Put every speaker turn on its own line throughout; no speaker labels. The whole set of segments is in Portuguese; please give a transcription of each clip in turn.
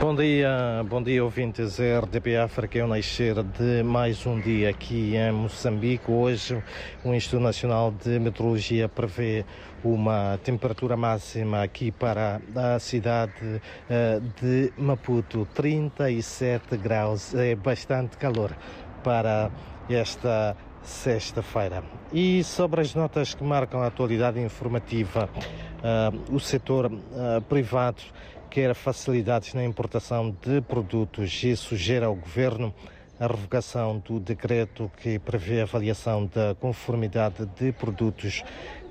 Bom dia, bom dia ouvintes RDP África, é o nascer de mais um dia aqui em Moçambique. Hoje o Instituto Nacional de Meteorologia prevê uma temperatura máxima aqui para a cidade eh, de Maputo, 37 graus, é bastante calor para esta sexta-feira. E sobre as notas que marcam a atualidade informativa, uh, o setor uh, privado quer facilidades na importação de produtos e sugere ao governo a revogação do decreto que prevê a avaliação da conformidade de produtos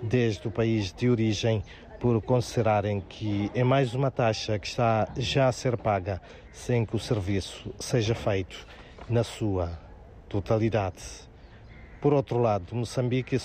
desde o país de origem por considerarem que é mais uma taxa que está já a ser paga sem que o serviço seja feito na sua totalidade. Por outro lado, Moçambique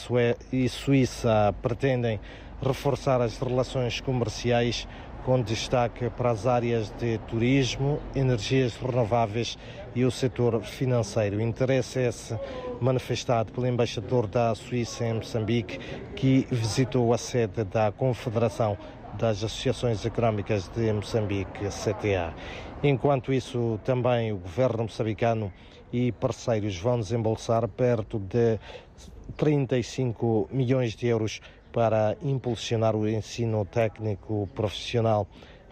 e Suíça pretendem reforçar as relações comerciais com destaque para as áreas de turismo, energias renováveis e o setor financeiro. Interesse é esse manifestado pelo embaixador da Suíça em Moçambique, que visitou a sede da Confederação das Associações Económicas de Moçambique, CTA. Enquanto isso, também o governo moçambicano e parceiros vão desembolsar perto de 35 milhões de euros para impulsionar o ensino técnico profissional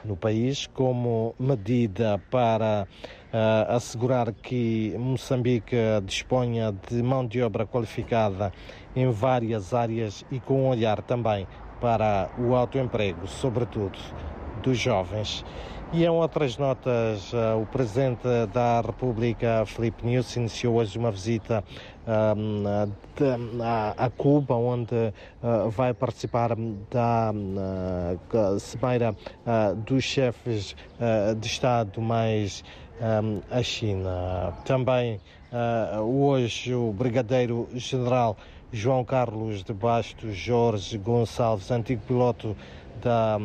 no país, como medida para uh, assegurar que Moçambique disponha de mão de obra qualificada em várias áreas e com um olhar também para o autoemprego, sobretudo dos jovens. E em outras notas, uh, o Presidente da República, Filipe Nunes, iniciou hoje uma visita de, a, Cuba, onde uh, vai participar da Cimeira dos chefes de Estado mais um, a China. Também hoje o Brigadeiro General João Carlos de Bastos Jorge Gonçalves, antigo piloto da,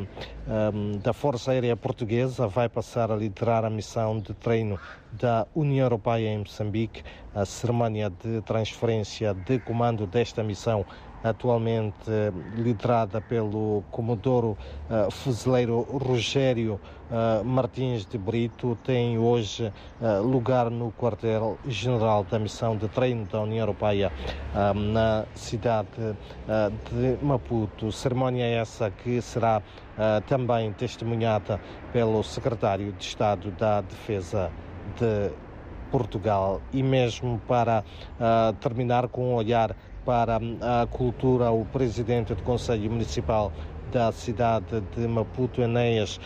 um, da Força Aérea Portuguesa vai passar a liderar a missão de treino da União Europeia em Moçambique. A cerimónia de transferência de comando desta missão atualmente eh, liderada pelo Comodoro uh, Fuzileiro Rogério uh, Martins de Brito, tem hoje uh, lugar no quartel-general da missão de treino da União Europeia na cidade de Maputo. Cerimónia essa que será também testemunhada pelo secretário de Estado da Defesa de Portugal e mesmo para terminar com um olhar para a cultura, o presidente do Conselho Municipal da cidade de Maputo, Enéas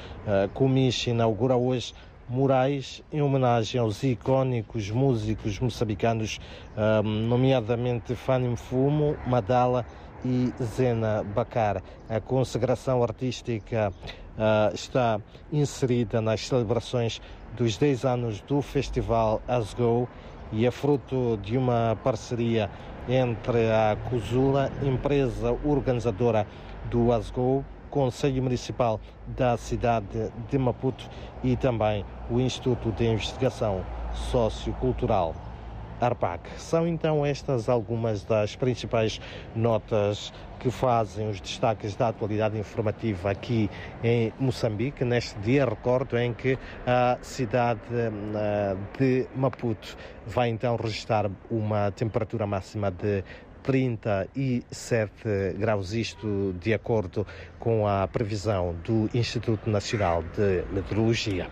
Comiche, eh, inaugura hoje murais em homenagem aos icónicos músicos moçambicanos, eh, nomeadamente Fani Fumo, Madala e Zena Bacar. A consagração artística uh, está inserida nas celebrações dos 10 anos do Festival Asgo e é fruto de uma parceria entre a CUSULA, empresa organizadora do ASGO, Conselho Municipal da cidade de Maputo e também o Instituto de Investigação Sociocultural ARPAC. São então estas algumas das principais notas que fazem os destaques da atualidade informativa aqui em Moçambique, neste dia, recordo, em que a cidade eh, de Maputo vai então registrar uma temperatura máxima de 37 graus, isto de acordo com a previsão do Instituto Nacional de Meteorologia.